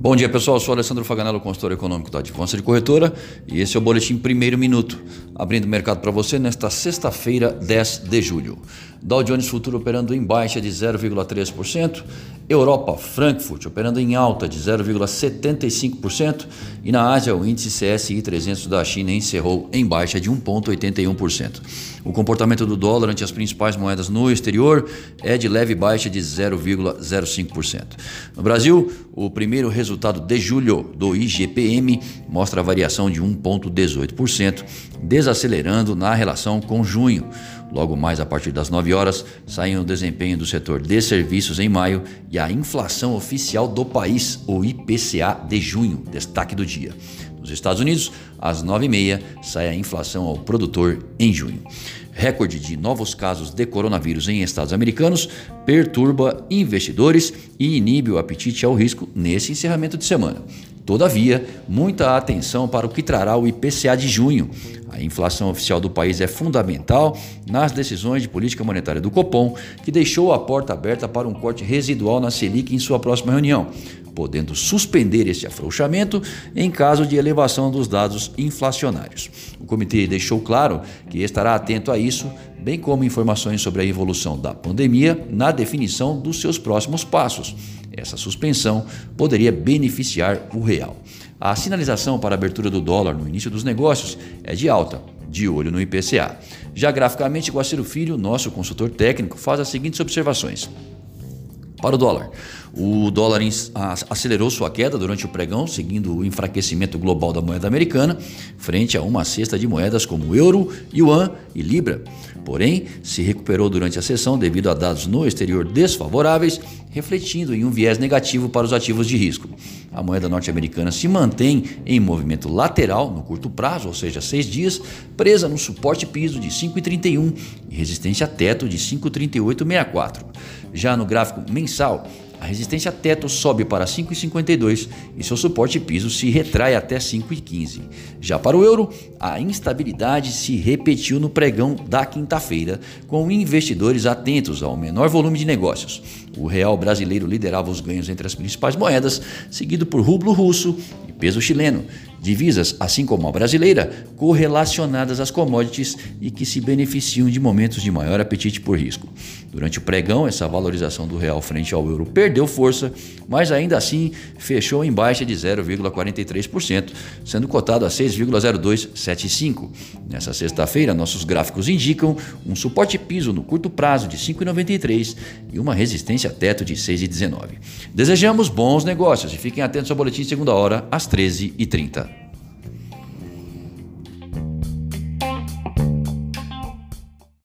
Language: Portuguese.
Bom dia pessoal, eu sou Alessandro Faganello, consultor econômico da Advança de Corretora e esse é o Boletim Primeiro Minuto, abrindo o mercado para você nesta sexta-feira, 10 de julho. Dow Jones Futuro operando em baixa de 0,3%, Europa, Frankfurt operando em alta de 0,75% e na Ásia o índice CSI 300 da China encerrou em baixa de 1,81%. O comportamento do dólar ante as principais moedas no exterior é de leve baixa de 0,05%. No Brasil, o primeiro resultado de julho do IGPM mostra a variação de 1,18%, desacelerando na relação com junho. Logo mais a partir das 9 horas, sai o desempenho do setor de serviços em maio e a inflação oficial do país, o IPCA de junho, destaque do dia. Nos Estados Unidos, às 9h30, sai a inflação ao produtor em junho. Recorde de novos casos de coronavírus em estados americanos perturba investidores e inibe o apetite ao risco nesse encerramento de semana. Todavia, muita atenção para o que trará o IPCA de junho. A inflação oficial do país é fundamental nas decisões de política monetária do Copom, que deixou a porta aberta para um corte residual na Selic em sua próxima reunião, podendo suspender esse afrouxamento em caso de elevação dos dados inflacionários. O comitê deixou claro que estará atento a isso, bem como informações sobre a evolução da pandemia na definição dos seus próximos passos. Essa suspensão poderia beneficiar o real. A sinalização para a abertura do dólar no início dos negócios é de alta, de olho no IPCA. Já graficamente, Guaciro Filho, nosso consultor técnico, faz as seguintes observações. Para o dólar, o dólar acelerou sua queda durante o pregão, seguindo o enfraquecimento global da moeda americana, frente a uma cesta de moedas como euro, yuan e libra. Porém, se recuperou durante a sessão devido a dados no exterior desfavoráveis, refletindo em um viés negativo para os ativos de risco. A moeda norte-americana se mantém em movimento lateral no curto prazo, ou seja, seis dias, presa no suporte piso de 5,31 e resistência teto de 5,3864. Já no gráfico mensal, a resistência teto sobe para 5,52 e seu suporte piso se retrai até 5,15. Já para o euro, a instabilidade se repetiu no pregão da quinta-feira, com investidores atentos ao menor volume de negócios. O real brasileiro liderava os ganhos entre as principais moedas, seguido por rublo russo peso chileno, divisas, assim como a brasileira, correlacionadas às commodities e que se beneficiam de momentos de maior apetite por risco. Durante o pregão, essa valorização do real frente ao euro perdeu força, mas ainda assim fechou em baixa de 0,43%, sendo cotado a 6,0275. Nessa sexta-feira, nossos gráficos indicam um suporte piso no curto prazo de 5,93 e uma resistência teto de 6,19. Desejamos bons negócios e fiquem atentos ao boletim segunda hora às 13h30.